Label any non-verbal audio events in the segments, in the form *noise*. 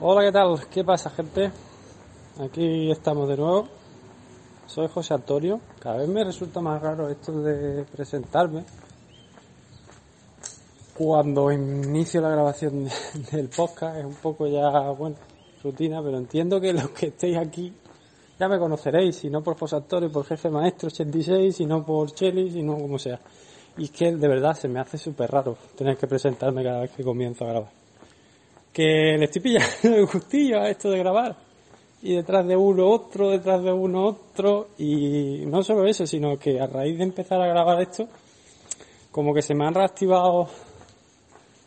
Hola, ¿qué tal? ¿Qué pasa, gente? Aquí estamos de nuevo. Soy José Antonio. Cada vez me resulta más raro esto de presentarme. Cuando inicio la grabación del podcast es un poco ya, bueno, rutina, pero entiendo que los que estéis aquí ya me conoceréis, si no por José Antonio, por Jefe Maestro 86, si no por Cheli, si no como sea. Y es que de verdad se me hace súper raro tener que presentarme cada vez que comienzo a grabar que le estoy pillando el gustillo a esto de grabar. Y detrás de uno otro, detrás de uno otro. Y no solo eso, sino que a raíz de empezar a grabar esto, como que se me han reactivado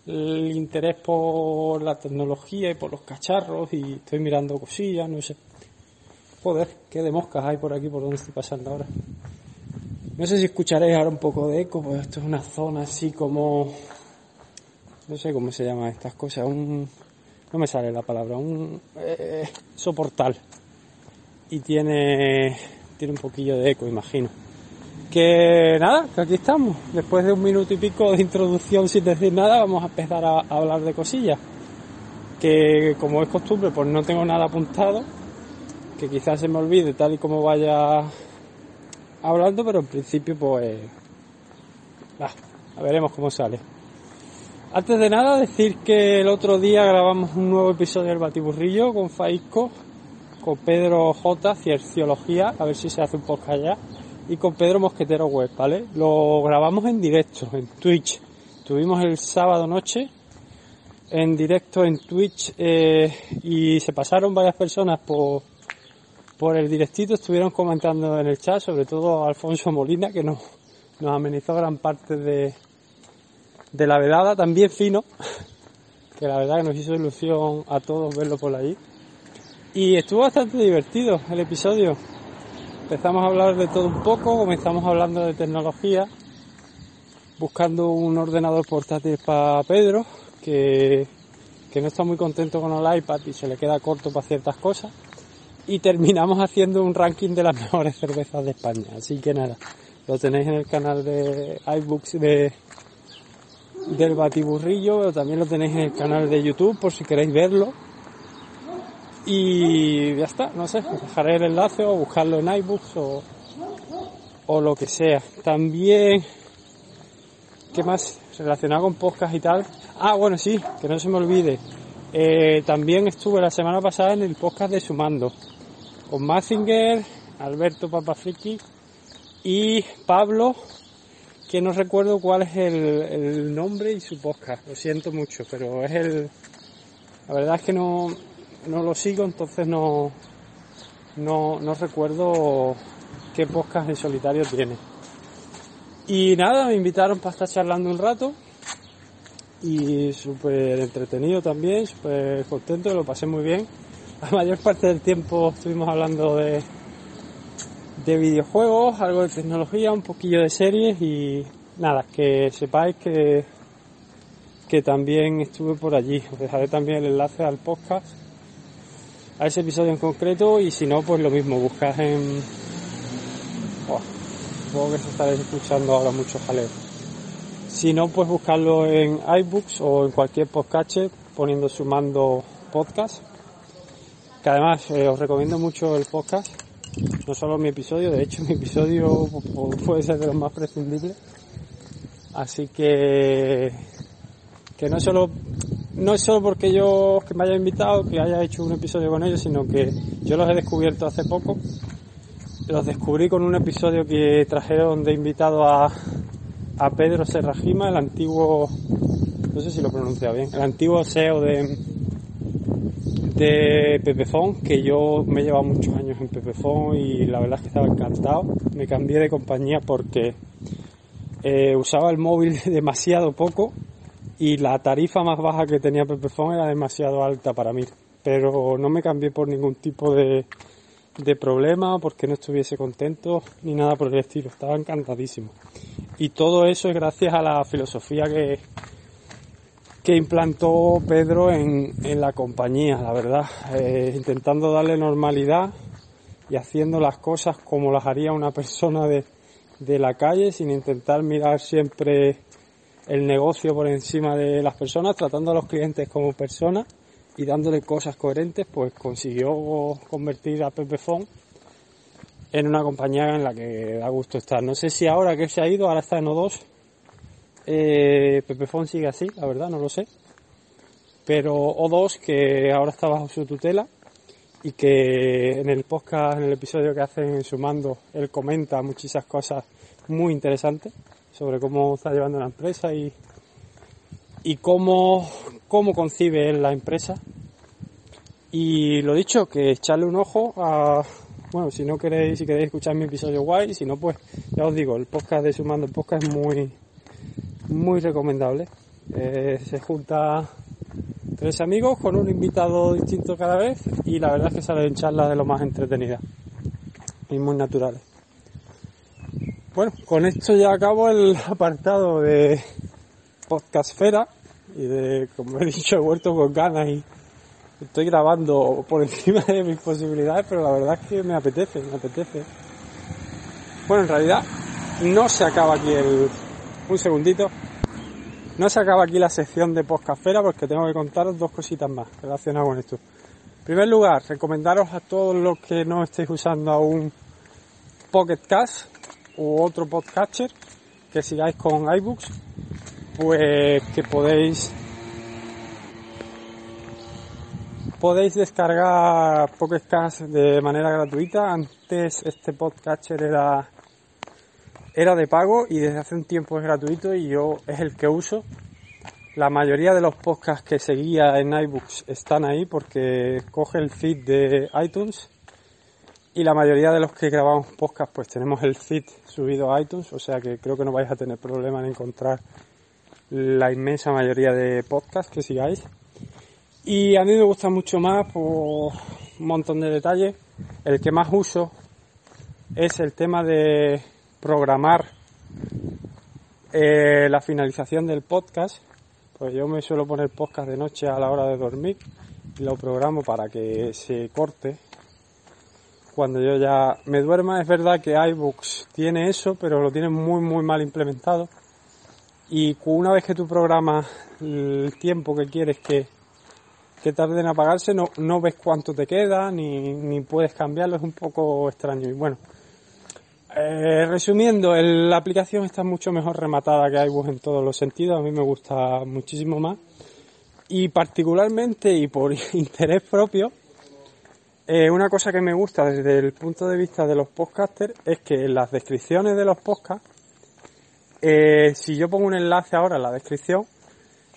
el interés por la tecnología y por los cacharros y estoy mirando cosillas, no sé. Joder, qué de moscas hay por aquí, por donde estoy pasando ahora. No sé si escucharéis ahora un poco de eco, pues esto es una zona así como no sé cómo se llaman estas cosas, un, no me sale la palabra, un eh, soportal. Y tiene, tiene un poquillo de eco, imagino. Que nada, que aquí estamos. Después de un minuto y pico de introducción sin decir nada, vamos a empezar a, hablar de cosillas. Que como es costumbre, pues no tengo nada apuntado. Que quizás se me olvide tal y como vaya hablando, pero en principio pues... bah, veremos cómo sale. Antes de nada, decir que el otro día grabamos un nuevo episodio del Batiburrillo con Faisco, con Pedro J, Cierciología, a ver si se hace un podcast ya, y con Pedro Mosquetero Web, ¿vale? Lo grabamos en directo, en Twitch. Tuvimos el sábado noche en directo en Twitch eh, y se pasaron varias personas por, por el directito, estuvieron comentando en el chat, sobre todo Alfonso Molina, que nos, nos amenizó gran parte de, de la velada, también fino, *laughs* que la verdad que nos hizo ilusión a todos verlo por allí. Y estuvo bastante divertido el episodio. Empezamos a hablar de todo un poco, comenzamos hablando de tecnología, buscando un ordenador portátil para Pedro, que, que no está muy contento con el iPad y se le queda corto para ciertas cosas. Y terminamos *laughs* haciendo un ranking de las mejores cervezas de España. Así que nada, lo tenéis en el canal de iBooks de, del batiburrillo, también lo tenéis en el canal de YouTube por si queréis verlo. Y ya está, no sé, dejaré el enlace o buscarlo en iBooks o, o lo que sea. También, ¿qué más? Relacionado con podcast y tal. Ah, bueno, sí, que no se me olvide. Eh, también estuve la semana pasada en el podcast de Sumando con Mazinger, Alberto Papafriki y Pablo que no recuerdo cuál es el, el, nombre y su podcast, lo siento mucho, pero es el... La verdad es que no, no lo sigo, entonces no, no, no recuerdo qué podcast en solitario tiene. Y nada, me invitaron para estar charlando un rato y súper entretenido también, súper contento, lo pasé muy bien. La mayor parte del tiempo estuvimos hablando de, de videojuegos, algo de tecnología, un poquillo de series y nada, que sepáis que, que también estuve por allí. Os dejaré también el enlace al podcast, a ese episodio en concreto y si no, pues lo mismo, buscad en... Oh, supongo que se estaréis escuchando ahora mucho jaleo. Si no, pues buscarlo en iBooks o en cualquier podcast poniendo sumando podcast. Que además eh, os recomiendo mucho el podcast no solo mi episodio, de hecho *laughs* mi episodio puede ser de los más prescindibles. Así que, que no solo, no es solo porque yo que me haya invitado, que haya hecho un episodio con ellos, sino que yo los he descubierto hace poco. Los descubrí con un episodio que trajeron de invitado a, a Pedro Serrajima, el antiguo, no sé si lo pronuncia bien, el antiguo CEO de, de Pepefon, que yo me he llevado muchos en Pepefon y la verdad es que estaba encantado. Me cambié de compañía porque eh, usaba el móvil *laughs* demasiado poco y la tarifa más baja que tenía Pepefon era demasiado alta para mí. Pero no me cambié por ningún tipo de, de problema, porque no estuviese contento, ni nada por el estilo. Estaba encantadísimo. Y todo eso es gracias a la filosofía que, que implantó Pedro en, en la compañía, la verdad. Eh, intentando darle normalidad y haciendo las cosas como las haría una persona de, de la calle, sin intentar mirar siempre el negocio por encima de las personas, tratando a los clientes como personas y dándole cosas coherentes, pues consiguió convertir a Pepefon en una compañía en la que da gusto estar. No sé si ahora que se ha ido, ahora está en O2, eh, Pepefon sigue así, la verdad, no lo sé. Pero O2, que ahora está bajo su tutela y que en el podcast, en el episodio que hacen en Sumando, él comenta muchísimas cosas muy interesantes sobre cómo está llevando la empresa y, y cómo, cómo concibe él la empresa. Y lo dicho, que echarle un ojo a, bueno, si no queréis, si queréis escuchar mi episodio guay, si no, pues ya os digo, el podcast de Sumando el podcast es muy, muy recomendable. Eh, se junta tres amigos con un invitado distinto cada vez y la verdad es que salen charlas de lo más entretenidas y muy naturales. Bueno, con esto ya acabo el apartado de Podcastfera y de, como he dicho, he vuelto con ganas y estoy grabando por encima de mis posibilidades, pero la verdad es que me apetece, me apetece. Bueno, en realidad no se acaba aquí el... Un segundito. No se acaba aquí la sección de Podcastfera porque tengo que contaros dos cositas más relacionadas con esto. En primer lugar, recomendaros a todos los que no estéis usando aún Pocket Cast u otro podcatcher que sigáis con iBooks, pues que podéis podéis descargar Pocket Cast de manera gratuita. Antes este podcatcher era era de pago y desde hace un tiempo es gratuito y yo es el que uso. La mayoría de los podcasts que seguía en iBooks están ahí porque coge el feed de iTunes y la mayoría de los que grabamos podcast pues tenemos el feed subido a iTunes, o sea que creo que no vais a tener problema en encontrar la inmensa mayoría de podcasts que sigáis. Y a mí me gusta mucho más por un montón de detalles. El que más uso es el tema de programar eh, la finalización del podcast. Pues yo me suelo poner podcast de noche a la hora de dormir y lo programo para que se corte cuando yo ya me duerma. Es verdad que iBooks tiene eso, pero lo tiene muy muy mal implementado. Y una vez que tú programas el tiempo que quieres que, que tarde en apagarse, no, no ves cuánto te queda, ni, ni puedes cambiarlo, es un poco extraño. Y bueno, eh, resumiendo, el, la aplicación está mucho mejor rematada que iBooks en todos los sentidos, a mí me gusta muchísimo más. Y particularmente y por *laughs* interés propio, eh, una cosa que me gusta desde el punto de vista de los podcasters es que en las descripciones de los podcasts, eh, si yo pongo un enlace ahora en la descripción,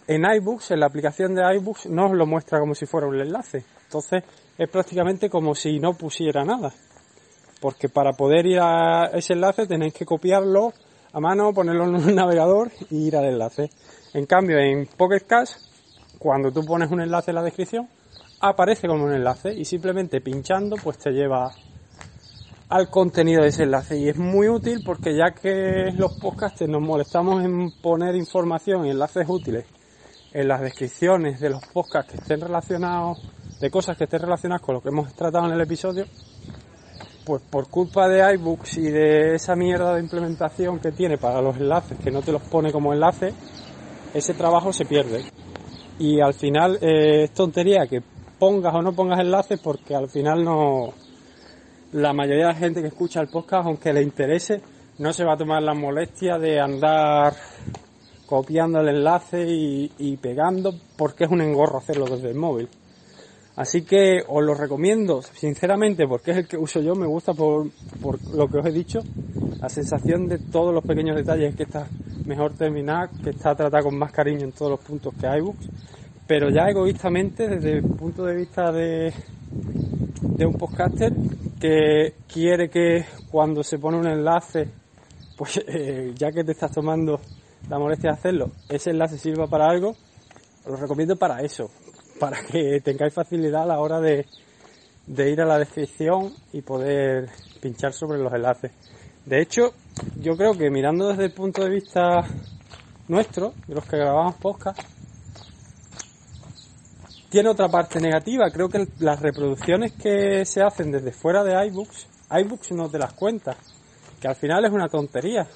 en iBooks, en la aplicación de iBooks, no os lo muestra como si fuera un enlace. Entonces es prácticamente como si no pusiera nada. Porque para poder ir a ese enlace tenéis que copiarlo a mano, ponerlo en un *laughs* navegador y ir al enlace. En cambio, en Pocket Cast, cuando tú pones un enlace en la descripción, aparece como un enlace y simplemente pinchando pues te lleva al contenido de ese enlace y es muy útil porque ya que los podcasts nos molestamos en poner información y enlaces útiles en las descripciones de los podcasts que estén relacionados de cosas que estén relacionadas con lo que hemos tratado en el episodio pues por culpa de iBooks y de esa mierda de implementación que tiene para los enlaces que no te los pone como enlace ese trabajo se pierde. Y al final eh, es tontería que pongas o no pongas enlaces porque al final no la mayoría de la gente que escucha el podcast aunque le interese no se va a tomar la molestia de andar copiando el enlace y, pegando porque es un engorro hacerlo desde el móvil así que os lo recomiendo sinceramente porque es el que uso yo me gusta por, por lo que os he dicho. La sensación de todos los pequeños detalles que está mejor terminar que está tratada con más cariño en todos los puntos que iBooks. Pero ya egoístamente desde el punto de vista de, de un podcaster que quiere que cuando se pone un enlace, pues *laughs* eh, ya que te estás tomando la molestia de hacerlo, ese enlace sirva para algo, os lo recomiendo para eso, para que tengáis facilidad a la hora de, de ir a la descripción y poder pinchar sobre los enlaces. De hecho, yo creo que mirando desde el punto de vista nuestro, de los que grabamos podcast, tiene otra parte negativa. Creo que las reproducciones que se hacen desde fuera de iBooks, iBooks no te las cuenta, que al final es una tontería.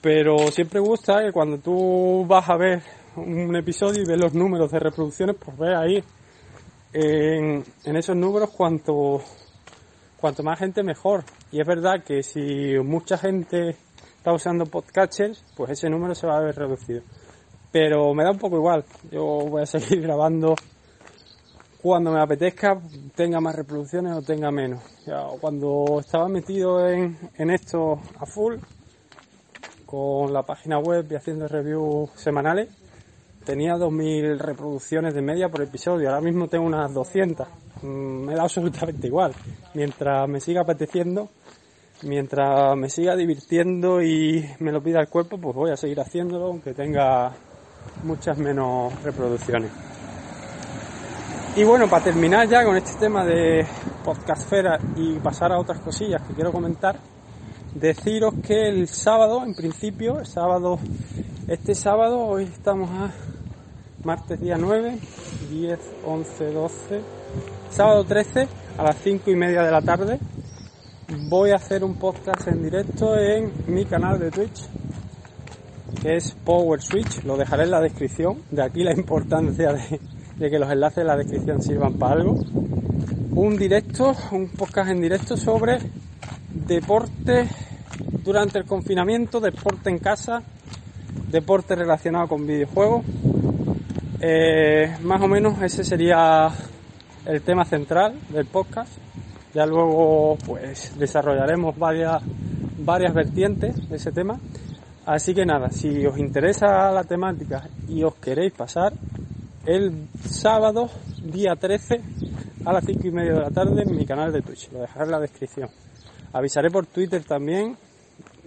Pero siempre gusta que cuando tú vas a ver un episodio y ves los números de reproducciones, pues ve ahí en, en esos números cuanto, cuanto más gente mejor. Y es verdad que si mucha gente está usando podcatchers, pues ese número se va a ver reducido. Pero me da un poco igual. Yo voy a seguir *laughs* grabando cuando me apetezca, tenga más reproducciones o tenga menos. cuando estaba metido en, en esto a full, con la página web y haciendo reviews semanales, tenía 2.000 reproducciones de media por episodio. Ahora mismo tengo unas 200. Mm, me da absolutamente igual. Mientras me siga apeteciendo, mientras me siga divirtiendo y me lo pida el cuerpo, pues voy a seguir haciéndolo, aunque tenga muchas menos reproducciones. Y bueno, para terminar ya con este tema de podcastfera y pasar a otras cosillas que quiero comentar, deciros que el sábado, en principio, el sábado, este sábado, hoy estamos a martes día 9, 10, 11, 12, sábado 13 a las 5 y media de la tarde, voy a hacer un podcast en directo en mi canal de Twitch que es Power Switch, lo dejaré en la descripción, de aquí la importancia de, que los enlaces en la descripción sirvan para algo. Un directo, un podcast en directo sobre deporte durante el confinamiento, deporte en casa, deporte relacionado con videojuegos. Eh, más o menos ese sería el tema central del podcast. Ya luego pues desarrollaremos varias, varias vertientes de ese tema. Así que nada, si os interesa la temática y os queréis pasar, el sábado, día 13, a las 5 y media de la tarde en mi canal de Twitch. Lo dejaré en la descripción. Avisaré por Twitter también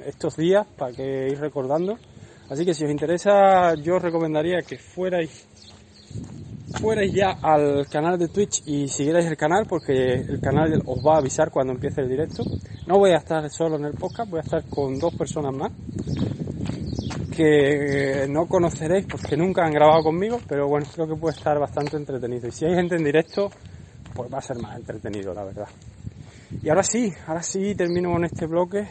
estos días para que ir recordando. Así que si os interesa, yo os recomendaría que fuerais fuerais ya al canal de Twitch y siguierais el canal porque el canal os va a avisar cuando empiece el directo. No voy a estar solo en el podcast, voy a estar con dos personas más que no conoceréis porque nunca han grabado conmigo, pero bueno, creo que puede estar bastante entretenido. Y si hay gente en directo, pues va a ser más entretenido, la verdad. Y ahora sí, ahora sí termino con este bloque,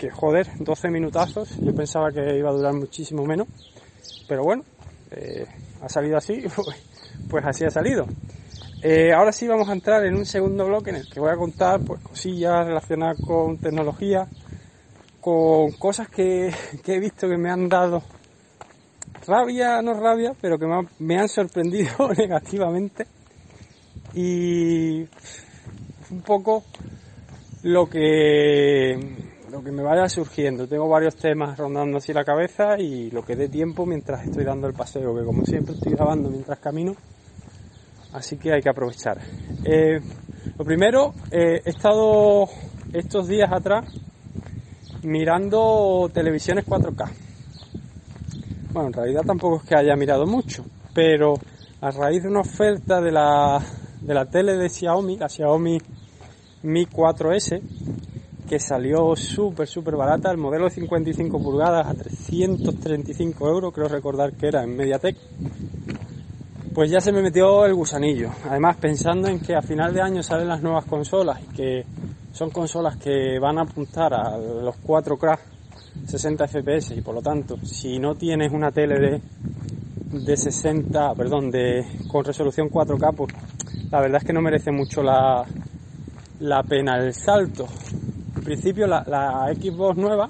que joder, 12 minutazos, yo pensaba que iba a durar muchísimo menos, pero bueno, eh, ha salido así, *laughs* pues así ha salido. Eh, ahora sí vamos a entrar en un segundo bloque en el que voy a contar pues, cosillas relacionadas con tecnología, con cosas que, *laughs* he visto que me han dado rabia, no rabia, pero que me, han sorprendido *laughs* negativamente. Y un poco lo que lo que me vaya surgiendo. Tengo varios temas rondando así la cabeza y lo que dé tiempo mientras estoy dando el paseo, que como siempre estoy grabando mientras camino, así que hay que aprovechar. Eh, lo primero, eh, he estado estos días atrás mirando televisiones 4K. Bueno, en realidad tampoco es que haya mirado mucho, pero a raíz de una oferta de la, de la tele de Xiaomi, la Xiaomi Mi 4S, que salió súper, súper barata, el modelo de 55 pulgadas a 335 euros, creo recordar que era en Mediatek, pues ya se me metió el gusanillo. Además, pensando en que a final de año salen las nuevas consolas y que son consolas que van a apuntar a los 4K 60 FPS y por lo tanto, si no tienes una tele de, de 60, perdón, de con resolución 4K, pues la verdad es que no merece mucho la, la pena el salto. Principio la, Xbox nueva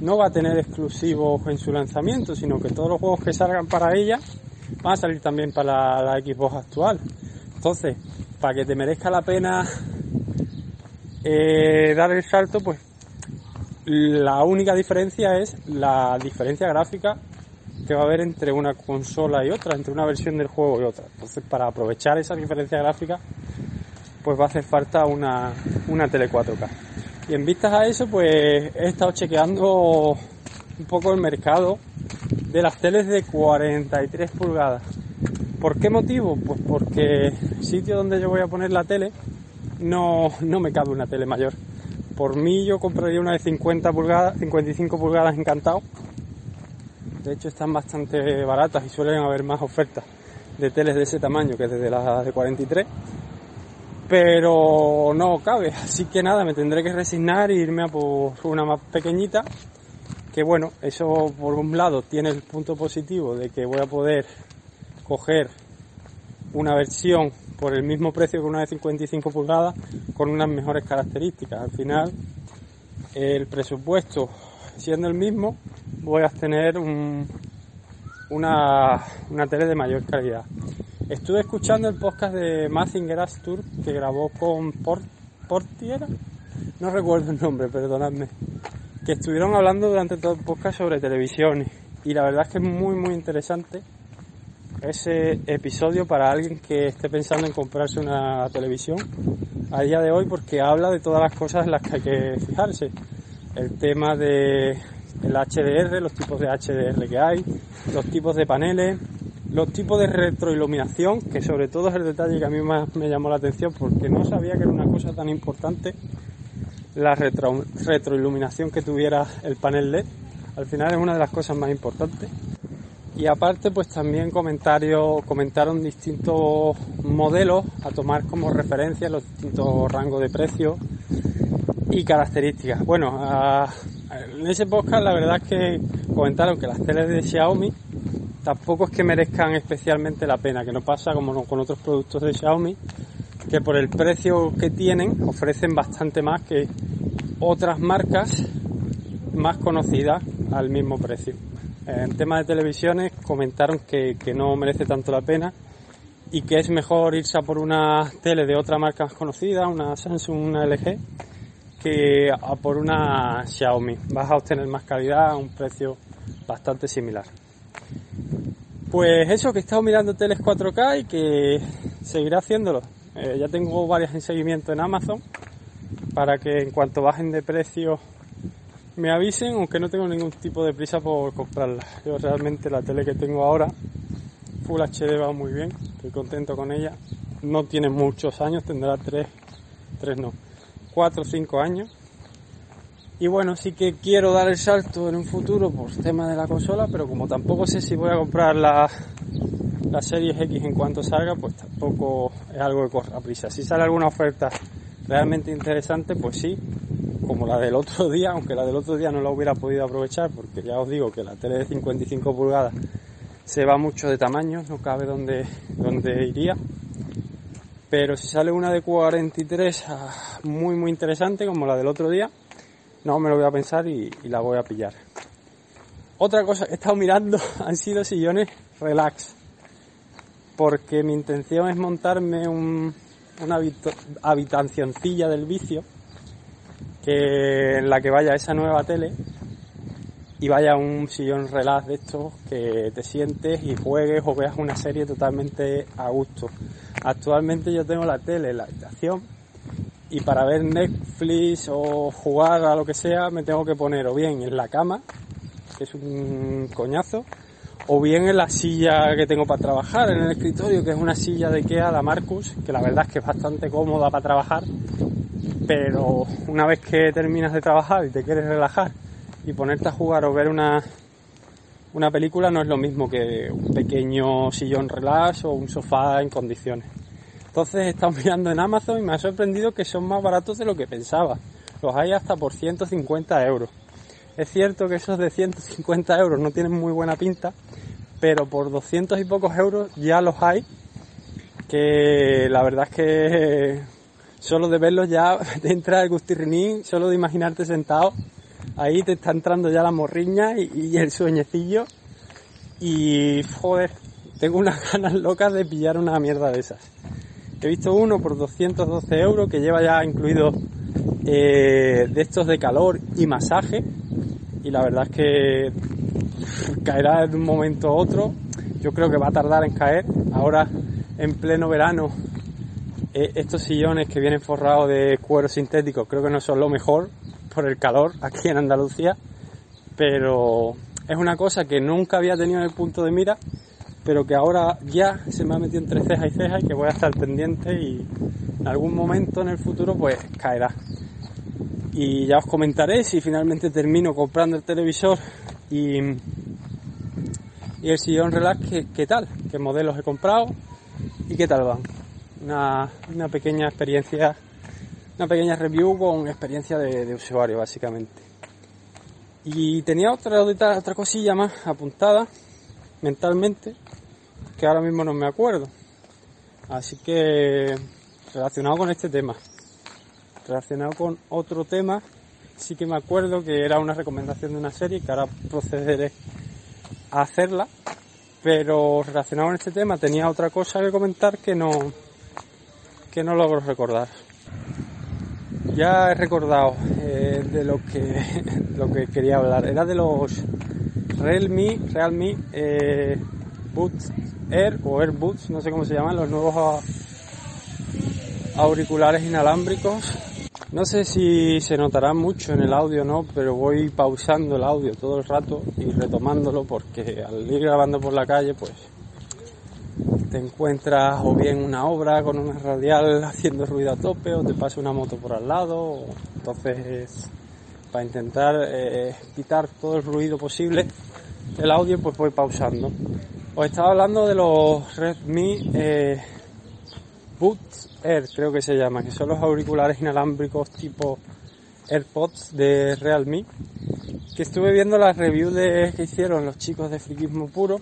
no va a tener exclusivos en su lanzamiento, sino que todos los juegos que salgan para ella van a salir también para la, la Xbox actual. Entonces, para que te merezca la pena eh, dar el salto, pues la única diferencia es la diferencia gráfica que va a haber entre una consola y otra, entre una versión del juego y otra. Entonces, para aprovechar esa diferencia gráfica, pues va a hacer falta una, una tele 4K. Y en vistas a eso, pues he estado chequeando un poco el mercado de las teles de 43 pulgadas. ¿Por qué motivo? Pues porque el sitio donde yo voy a poner la tele no, no me cabe una tele mayor. Por mí yo compraría una de 50 pulgadas, 55 pulgadas encantado. De hecho están bastante baratas y suelen haber más ofertas de teles de ese tamaño que desde las de 43. Pero no cabe, *laughs* así que nada, me tendré que resignar e irme a una más pequeñita. Que bueno, eso por un lado tiene el punto positivo de que voy a poder coger una versión por el mismo precio que una de 55 pulgadas con unas mejores características. Al final, el presupuesto siendo el mismo, voy a tener un, una, una tele de mayor calidad. Estuve escuchando el podcast de Mazinger Tour que grabó con Port, Portiera, no recuerdo el nombre, perdonadme, que estuvieron hablando durante todo el podcast sobre televisión y la verdad es que es muy muy interesante ese episodio para alguien que esté pensando en comprarse una televisión a día de hoy porque habla de todas las cosas en las que hay que fijarse. El tema de el HDR, los tipos de HDR que hay, los tipos de paneles, los tipos de retroiluminación, que sobre todo es el detalle que a mí más me llamó la atención porque no sabía que era una cosa tan importante la retro, retroiluminación que tuviera el panel LED. Al final es una de las cosas más importantes. Y aparte, pues también comentarios, comentaron distintos modelos a tomar como referencia los distintos rangos de precio y características. Bueno, en ese podcast la verdad es que comentaron que las teles de Xiaomi tampoco es que merezcan especialmente la pena, que no pasa como con otros productos de Xiaomi, que por el precio que tienen ofrecen bastante más que otras marcas más conocidas al mismo precio. En tema de televisiones comentaron que, que no merece tanto la pena y que es mejor irse a por una tele de otra marca más conocida, una Samsung, una LG, que a por una Xiaomi. Vas a obtener más calidad a un precio bastante similar. Pues eso, que he estado mirando teles 4K y que seguiré haciéndolo. Eh, ya tengo varias en seguimiento en Amazon para que en cuanto bajen de precio me avisen, aunque no tengo ningún tipo de prisa por comprarla. Yo realmente la tele que tengo ahora, Full HD va muy bien, estoy contento con ella. No tiene muchos años, tendrá 3, 3 no, 4 o 5 años. Y bueno, sí que quiero dar el salto en un futuro por tema de la consola, pero como tampoco sé si voy a comprar la, la Series X en cuanto salga, pues tampoco es algo que corra prisa. Si sale alguna oferta realmente interesante, pues sí, como la del otro *laughs* día, aunque la del otro día no la hubiera podido aprovechar, porque ya os digo que la tele de 55 pulgadas se va mucho de tamaño, no cabe donde, donde iría. Pero si sale una de 43 ah, muy muy interesante como la del otro día, no me lo voy a pensar y, la voy a pillar. Otra cosa que he estado mirando *laughs* han sido sillones relax, porque mi intención es montarme un, una habitacioncilla del vicio, que en la que vaya esa nueva tele y vaya un sillón relax de estos que te sientes y juegues o veas una serie totalmente a gusto. Actualmente yo tengo la tele en la habitación y para ver Netflix o jugar a lo que sea me tengo que poner o bien en la cama, que es un coñazo, o bien en la silla que tengo para trabajar, en el escritorio, que es una silla de Ikea, la Marcus, que la verdad es que es bastante cómoda para trabajar, pero una vez que terminas de trabajar y te quieres relajar y ponerte a jugar o ver una, una película no es lo mismo que un pequeño sillón relax o un sofá en condiciones. Entonces he estado *laughs* mirando en Amazon y me ha sorprendido que son más baratos de lo que pensaba. Los hay hasta por 150 euros. Es cierto que esos de 150 euros no tienen muy buena pinta, pero por 200 y pocos euros ya los hay, que la verdad es que *laughs* solo de verlos ya *laughs* te entra el gustirrinín, solo de imaginarte sentado ahí te está entrando ya la morriña y, el sueñecillo. Y joder, tengo unas ganas locas de pillar una mierda de esas. He visto uno por 212 euros que lleva ya incluido eh, de estos de calor y masaje. Y la verdad es que caerá de un momento a otro. Yo creo que va a tardar en caer. Ahora, en pleno verano, eh, estos sillones que vienen forrados de cuero sintético creo que no son lo mejor por el calor aquí en Andalucía, pero es una cosa que nunca había tenido en el punto de mira, pero que ahora ya se me ha metido entre ceja y ceja y que voy a estar pendiente y en algún momento en el futuro pues caerá. Y ya os comentaré si finalmente termino comprando el televisor y, y el sillón relax, ¿qué, tal? ¿Qué modelos he comprado? ¿Y qué tal van? Una, una pequeña experiencia, una pequeña review con experiencia de, usuario básicamente. Y tenía otra, otra cosilla más apuntada mentalmente que ahora mismo no me acuerdo. Así que relacionado con este tema, relacionado con otro tema, sí que me acuerdo que era una recomendación de una serie que ahora procederé a hacerla, pero relacionado con este tema tenía otra cosa que comentar que no que no logro recordar. Ya he recordado eh, de lo que *laughs* lo que quería hablar. Era de los Realme, Realme eh, Boots Air o AirBoots, no sé cómo se llaman, los nuevos auriculares inalámbricos. No sé si se notará mucho en el audio no, pero voy pausando el audio todo el rato y retomándolo porque al ir grabando por la calle, pues te encuentras o bien una obra con una radial *laughs* haciendo ruido a tope o te pasa una moto por al lado. entonces, para intentar eh, quitar todo el ruido posible del audio, pues voy pausando. Os estaba hablando de los Redmi eh, Boots Air, creo que se llama, que son los auriculares inalámbricos tipo AirPods de Realme. Que estuve viendo las reviews que hicieron los chicos de Friquismo Puro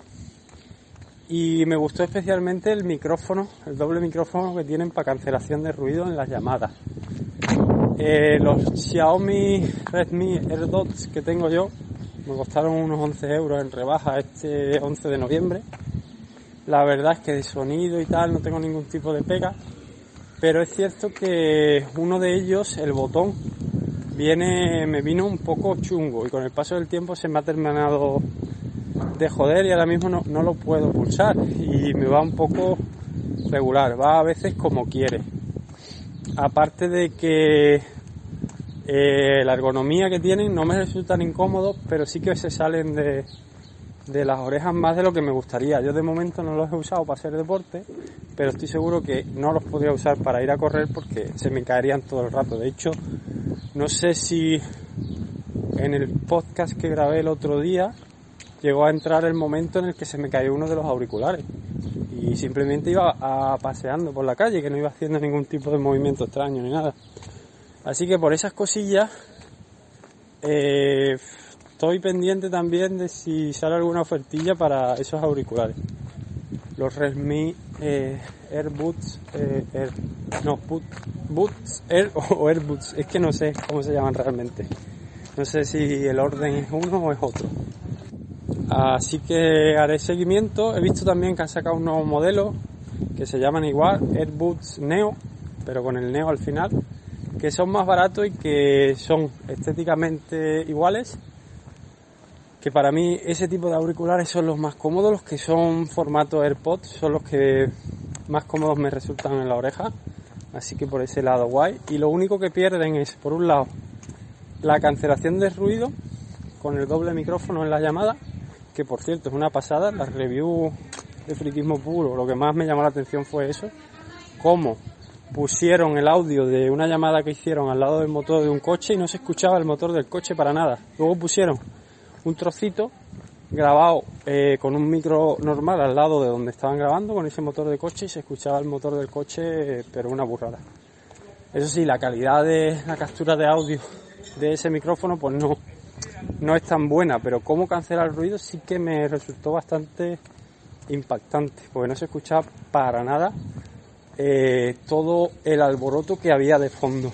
y me gustó especialmente el micrófono, el doble micrófono que tienen para cancelación de ruido en las llamadas. Eh, los Xiaomi Redmi AirDots que tengo yo me costaron unos 11 euros en rebaja este 11 de noviembre. La verdad es que de sonido y tal no tengo ningún tipo de pega, pero es cierto que uno de ellos, el botón, viene, me vino un poco chungo y con el paso del tiempo se me ha terminado de joder y ahora mismo no, no lo puedo pulsar y me va un poco regular, va a veces como quiere. Aparte de que eh, la ergonomía que tienen no me resultan incómodos, pero sí que se salen de, de las orejas más de lo que me gustaría. Yo de momento no los he usado para hacer deporte, pero estoy seguro que no los podría usar para ir a correr porque se me caerían todo el rato. De hecho, no sé si en el podcast que grabé el otro día llegó a entrar el momento en el que se me cayó uno de los auriculares y simplemente iba a, paseando por la calle, que no iba haciendo ningún tipo de movimiento extraño ni nada. Así que por esas cosillas eh, estoy pendiente también de si sale alguna ofertilla para esos auriculares. Los Redmi eh, eh, no, Boots Air *laughs* o AirBoots, es que no sé cómo se llaman realmente. No sé si el orden es uno o es otro. Así que haré seguimiento. He visto también que han sacado un nuevo modelo que se llaman igual AirBoots Neo, pero con el Neo al final, que son más baratos y que son estéticamente iguales. Que para mí ese tipo de auriculares son los más cómodos, los que son formato AirPods, son los que más cómodos me resultan en la oreja. Así que por ese lado guay. Y lo único que pierden es, por un lado, la cancelación de ruido con el doble micrófono en la llamada que por cierto es una pasada, la review de friquismo puro, lo que más me llamó la atención fue eso, cómo pusieron el audio de una llamada que hicieron al lado del motor de un coche y no se escuchaba el motor del coche para nada. Luego pusieron un trocito grabado eh, con un micro normal al lado de donde estaban grabando con ese motor de coche y se escuchaba el motor del coche, pero una burrada. Eso sí, la calidad de la captura de audio de ese micrófono pues no, no es tan buena, pero cómo cancelar el ruido sí que me resultó bastante impactante, porque no se escuchaba para nada eh, todo el alboroto que había de fondo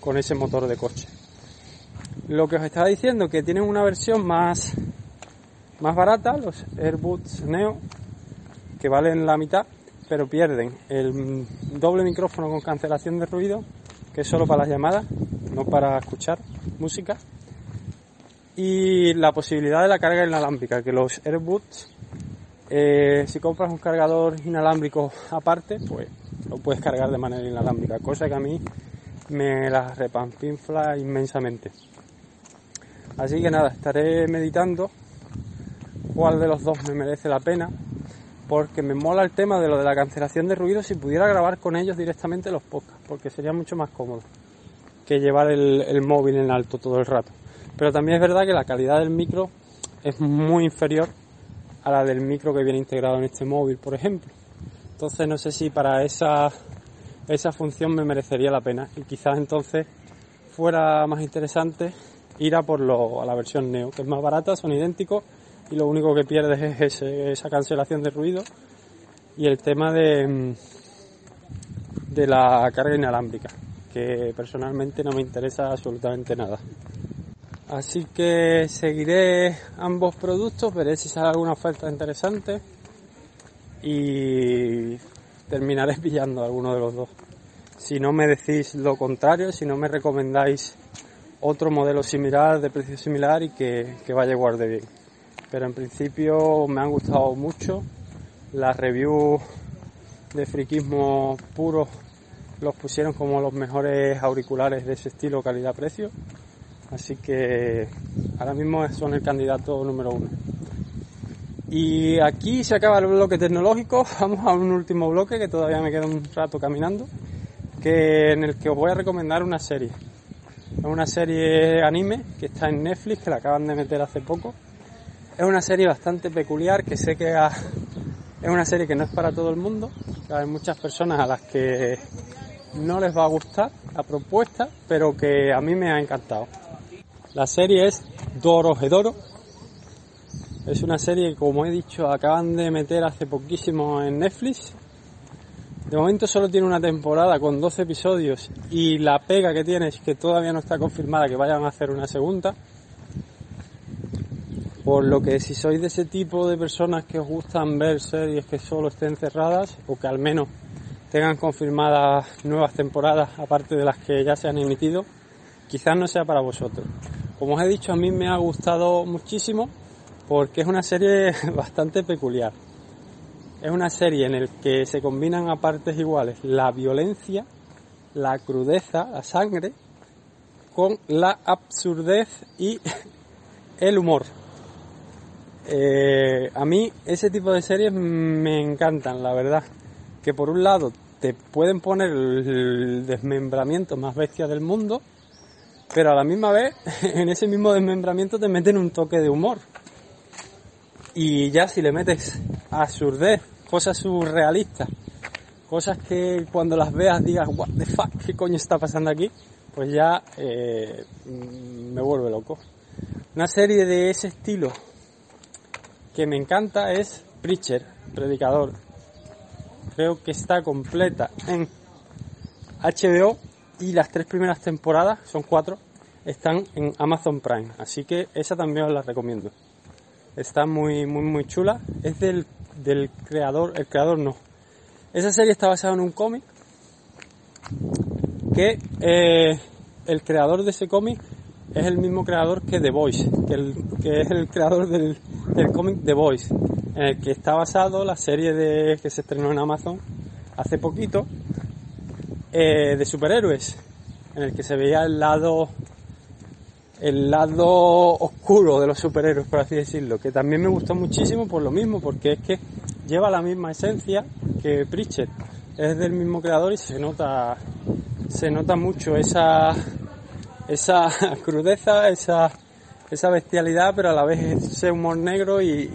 con ese motor de coche. Lo que os estaba diciendo, que tienen una versión más, más barata, los AirBoots Neo, que valen la mitad, pero pierden el doble micrófono con cancelación de ruido, que es solo para las llamadas, no para escuchar música y la posibilidad de la carga inalámbrica, que los AirBoots, eh, si compras un cargador inalámbrico aparte, pues lo puedes cargar de manera inalámbrica, cosa que a mí me la repampinfla inmensamente. Así que nada, estaré meditando cuál de los dos me merece la pena, porque me mola el tema de lo de la cancelación de ruido si pudiera grabar con ellos directamente los podcasts, porque sería mucho más cómodo que llevar el móvil en alto todo el rato. Pero también es verdad que la calidad del micro es muy inferior a la del micro que viene integrado en este móvil, por ejemplo. Entonces no sé si para esa, esa función me merecería la pena y quizás entonces fuera más interesante ir a por lo, a la versión Neo, que es más barata, son idénticos y lo único que pierdes es esa cancelación de ruido y el tema de, de la carga inalámbrica, que personalmente no me interesa absolutamente nada. Así que seguiré ambos productos, veré si sale alguna oferta interesante y terminaré *laughs* pillando alguno de los dos. Si no me decís lo contrario, si no me recomendáis otro modelo similar, de precio similar y que, que vaya guarde bien. Pero en principio me han gustado mucho. Las reviews de friquismo puro los pusieron como los mejores auriculares de ese estilo calidad-precio. Así que ahora mismo son el candidato número uno. Y aquí se acaba el bloque tecnológico. *laughs* Vamos a un último bloque que todavía me queda un rato caminando, que en el que os voy a recomendar una serie. Es una serie anime que está en Netflix, que la acaban de meter hace poco. Es una serie bastante peculiar, que sé que es una serie que no es para todo el mundo. Hay muchas personas a las que no les va a gustar la propuesta, pero que a mí me ha encantado. La serie es Doro Hedoro. Es una serie que, como he dicho, acaban de meter hace poquísimo en Netflix de momento solo tiene una temporada con 12 episodios y la pega que tiene es que todavía no está confirmada que vayan a hacer una segunda. Por lo que si sois de ese tipo de personas que os gustan ver series que solo estén cerradas o que al menos tengan confirmadas nuevas temporadas aparte de las que ya se han emitido, quizás no sea para vosotros. Como os he dicho, a mí me ha gustado muchísimo porque es una serie *laughs* bastante peculiar es una serie en la que se combinan a partes iguales la violencia, la crudeza, la sangre, con la absurdez y *laughs* el humor. Eh, a mí ese tipo de series me encantan, la verdad. Que por un lado te pueden poner el desmembramiento más bestia del mundo, pero a la misma vez *laughs* en ese mismo desmembramiento te meten un toque de humor. Y ya si le metes absurdez, cosas surrealistas, cosas que cuando las veas digas, what the fuck, ¿qué coño está pasando aquí? Pues ya eh, me vuelve loco. Una serie de ese estilo que me encanta es Preacher, Predicador. Creo que está completa en HBO y las tres primeras temporadas, son cuatro, están en Amazon Prime. Así que esa también os la recomiendo. Está muy, muy, muy chula. Es del del creador, el creador no. Esa serie está basada en un cómic que eh, el creador de ese cómic es el mismo creador que The Voice, que, el, que es el creador del, del cómic The Voice, en el que está basado la serie de, que se estrenó en Amazon hace poquito eh, de superhéroes, en el que se veía el lado el lado oscuro de los superhéroes, por así decirlo, que también me gustó muchísimo por lo mismo, porque es que lleva la misma esencia que Pritchett, es del mismo creador y se nota, se nota mucho esa, esa *laughs* crudeza, esa, esa bestialidad, pero a la vez ese humor negro y,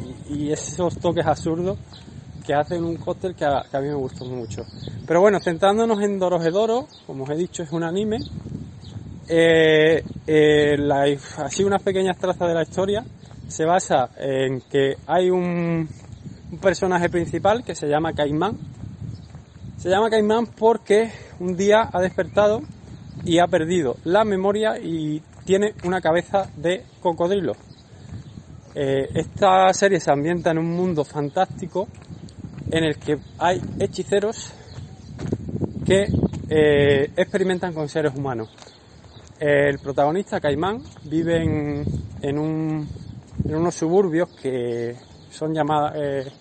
esos toques absurdos que hacen un cóctel que a, mí me gustó mucho. Pero bueno, centrándonos en Dorohedoro, como os he dicho, es un anime eh, eh, la, así unas pequeñas trazas de la historia se basa en que hay un, personaje principal que se llama Caimán. Se llama Caimán porque un día ha despertado y ha perdido la memoria y tiene una cabeza de cocodrilo. Eh, esta serie se ambienta en un mundo fantástico en el que hay hechiceros que eh, experimentan con seres humanos. El protagonista, Caimán, vive en, en, un, en unos suburbios que son llamadas, eh,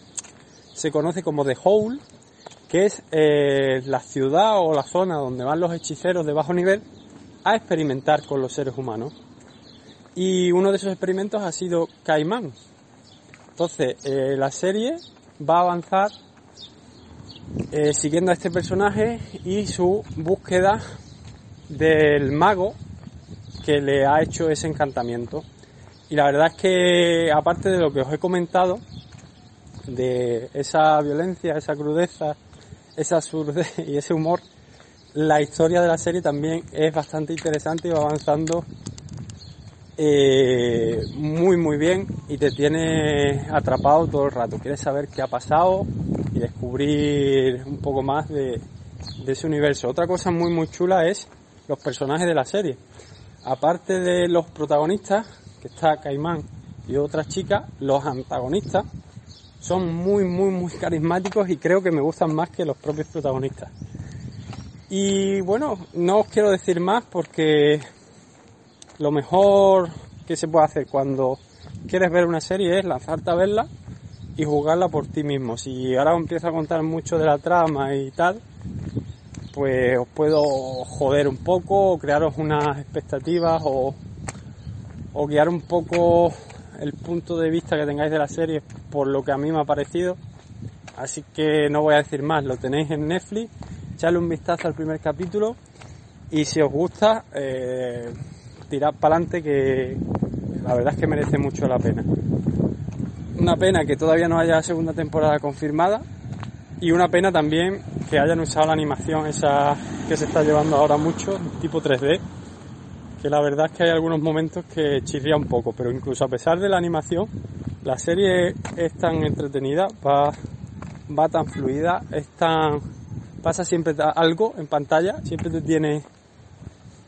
se conoce como The Hole, que es eh, la ciudad o la zona donde van los hechiceros de bajo nivel a experimentar con los seres humanos. Y uno de esos experimentos ha sido Caimán. Entonces, eh, la serie va a avanzar eh, siguiendo a este personaje y su búsqueda del mago que le ha hecho ese encantamiento. Y la verdad es que, aparte de lo que os he comentado, de esa violencia, esa crudeza, esa absurdez *laughs* y ese humor, la historia de la serie también es bastante interesante y va avanzando eh, muy muy bien y te tiene atrapado todo el rato. Quieres saber qué ha pasado y descubrir un poco más de, de ese universo. Otra cosa muy muy chula es los personajes de la serie. Aparte de los protagonistas, que está Caimán y otra chica, los antagonistas son muy, muy, muy carismáticos y creo que me gustan más que los propios protagonistas. Y bueno, no os quiero decir más porque lo mejor que se puede hacer cuando quieres ver una serie es lanzarte a verla y jugarla por ti mismo. Si ahora os empiezo a contar mucho de la trama y tal, pues os puedo joder un poco, o crearos unas expectativas o, guiar un poco el punto de vista que tengáis de la serie por lo que a mí me ha parecido. Así que no voy a decir más, lo tenéis en Netflix, echadle un vistazo al primer capítulo y si os gusta, eh, tirad para adelante que la verdad es que merece mucho la pena. Una pena que todavía no haya segunda temporada confirmada y una pena también que hayan usado la animación esa que se está llevando ahora mucho, tipo 3D, que la verdad es que hay algunos momentos que chirría un poco, pero incluso a pesar de la animación, la serie es tan entretenida, va, va tan fluida, es tan, pasa siempre algo en pantalla, siempre te tiene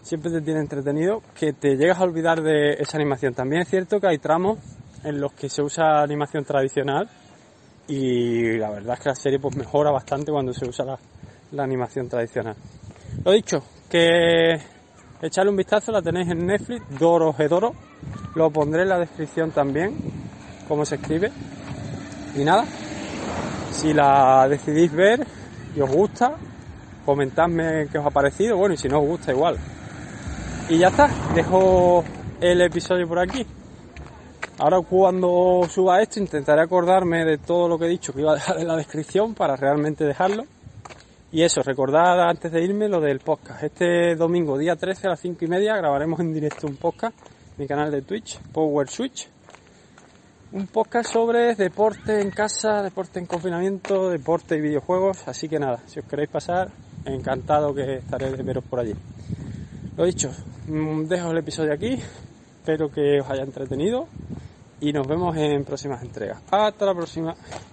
siempre te tiene entretenido que te llegas a olvidar de esa animación. También es cierto que hay tramos en los que se usa animación tradicional y la verdad es que la serie pues mejora bastante cuando se usa la, animación tradicional. Lo dicho, que echarle un vistazo, la tenéis en Netflix, Doro Gedoro, lo pondré en la descripción también, cómo se escribe. Y nada, si la decidís ver y os gusta, comentadme qué os ha parecido, bueno, y si no os gusta igual. Y ya está, dejo el episodio por aquí. Ahora cuando suba esto intentaré acordarme de todo lo que he dicho que iba a dejar en la descripción para realmente dejarlo. Y eso, recordad antes de irme lo del podcast. Este domingo, día 13 a las 5 y media, grabaremos en directo un podcast, mi canal de Twitch, Power Switch. Un podcast sobre deporte en casa, deporte en confinamiento, deporte y videojuegos. Así que nada, si os queréis pasar, encantado que estaré de veros por allí. Lo dicho, mm, dejo el episodio aquí. Espero que os haya entretenido y nos vemos en próximas entregas. Hasta la próxima.